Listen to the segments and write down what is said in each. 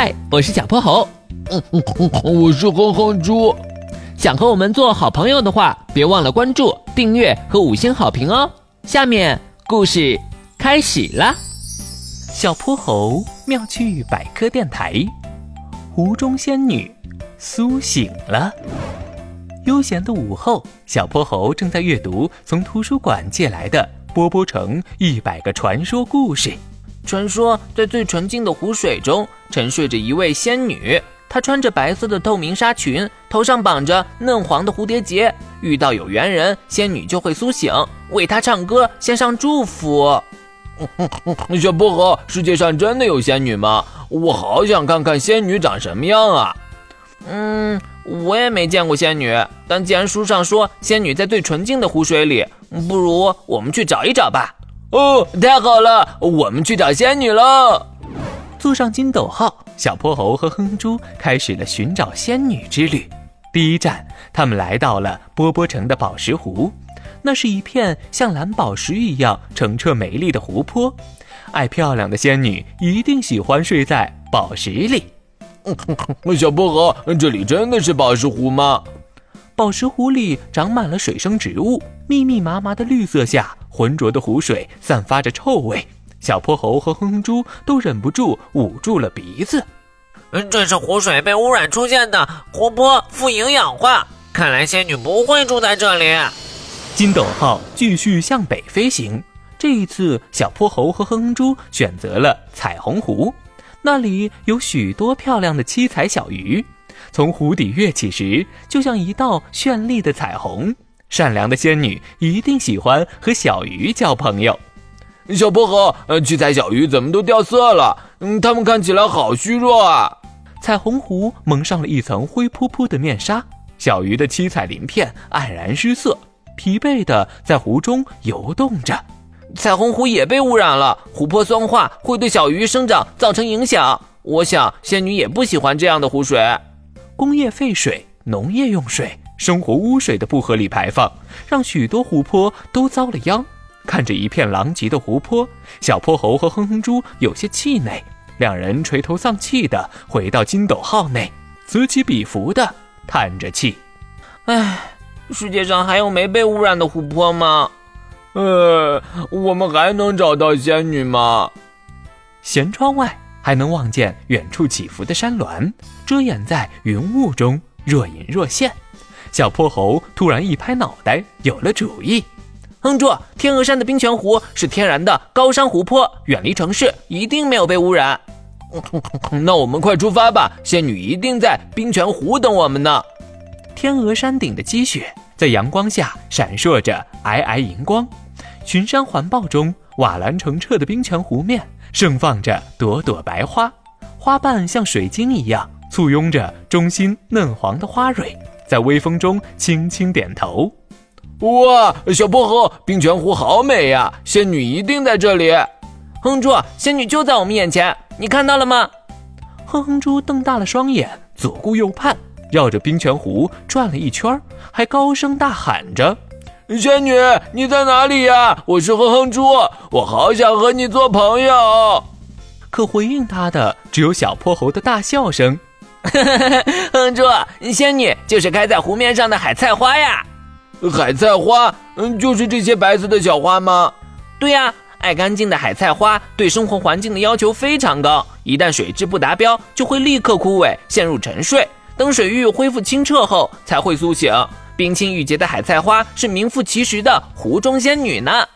嗨，我是小泼猴。嗯嗯嗯，我是哼哼猪。想和我们做好朋友的话，别忘了关注、订阅和五星好评哦。下面故事开始啦。小泼猴妙趣百科电台，湖中仙女苏醒了。悠闲的午后，小泼猴正在阅读从图书馆借来的《波波城一百个传说故事》。传说在最纯净的湖水中沉睡着一位仙女，她穿着白色的透明纱裙，头上绑着嫩黄的蝴蝶结。遇到有缘人，仙女就会苏醒，为她唱歌，献上祝福。小薄荷，世界上真的有仙女吗？我好想看看仙女长什么样啊！嗯，我也没见过仙女，但既然书上说仙女在最纯净的湖水里，不如我们去找一找吧。哦，太好了，我们去找仙女喽！坐上金斗号，小泼猴和哼猪开始了寻找仙女之旅。第一站，他们来到了波波城的宝石湖，那是一片像蓝宝石一样澄澈美丽的湖泊。爱漂亮的仙女一定喜欢睡在宝石里。小泼猴，这里真的是宝石湖吗？宝石湖里长满了水生植物，密密麻麻的绿色下。浑浊的湖水散发着臭味，小泼猴和哼哼猪都忍不住捂住了鼻子。这是湖水被污染出现的湖泊富营养化，看来仙女不会住在这里。金斗号继续向北飞行，这一次小泼猴和哼哼猪选择了彩虹湖，那里有许多漂亮的七彩小鱼，从湖底跃起时就像一道绚丽的彩虹。善良的仙女一定喜欢和小鱼交朋友。小薄荷，呃，七彩小鱼怎么都掉色了？嗯，它们看起来好虚弱啊。彩虹湖蒙上了一层灰扑扑的面纱，小鱼的七彩鳞片黯然失色，疲惫的在湖中游动着。彩虹湖也被污染了，湖泊酸化会对小鱼生长造成影响。我想仙女也不喜欢这样的湖水。工业废水、农业用水。生活污水的不合理排放，让许多湖泊都遭了殃。看着一片狼藉的湖泊，小泼猴和哼哼猪有些气馁。两人垂头丧气地回到金斗号内，此起彼伏地叹着气：“唉，世界上还有没被污染的湖泊吗？呃，我们还能找到仙女吗？”舷窗外还能望见远处起伏的山峦，遮掩在云雾中，若隐若现。小泼猴突然一拍脑袋，有了主意。哼住！天鹅山的冰泉湖是天然的高山湖泊，远离城市，一定没有被污染。那我们快出发吧！仙女一定在冰泉湖等我们呢。天鹅山顶的积雪在阳光下闪烁着皑皑银光，群山环抱中，瓦蓝澄澈的冰泉湖面盛放着朵朵白花，花瓣像水晶一样簇拥着中心嫩黄的花蕊。在微风中轻轻点头，哇，小薄荷，冰泉湖好美呀！仙女一定在这里。哼猪，仙女就在我们眼前，你看到了吗？哼哼猪瞪大了双眼，左顾右盼，绕着冰泉湖转了一圈，还高声大喊着：“仙女，你在哪里呀？我是哼哼猪，我好想和你做朋友。”可回应他的只有小泼猴的大笑声。哼猪，仙女就是开在湖面上的海菜花呀！海菜花，嗯，就是这些白色的小花吗？对呀，爱干净的海菜花对生活环境的要求非常高，一旦水质不达标，就会立刻枯萎，陷入沉睡。等水域恢复清澈后，才会苏醒。冰清玉洁的海菜花是名副其实的湖中仙女呢。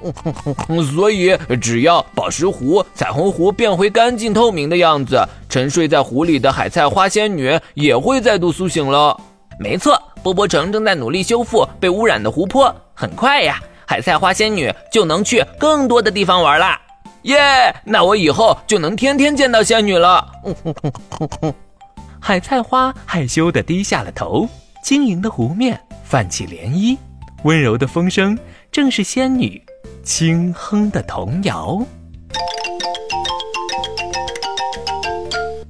所以，只要宝石湖、彩虹湖变回干净透明的样子，沉睡在湖里的海菜花仙女也会再度苏醒了。没错，波波城正在努力修复被污染的湖泊，很快呀，海菜花仙女就能去更多的地方玩啦！耶，那我以后就能天天见到仙女了。海菜花害羞地低下了头，晶莹的湖面泛起涟漪，温柔的风声正是仙女。轻哼的童谣。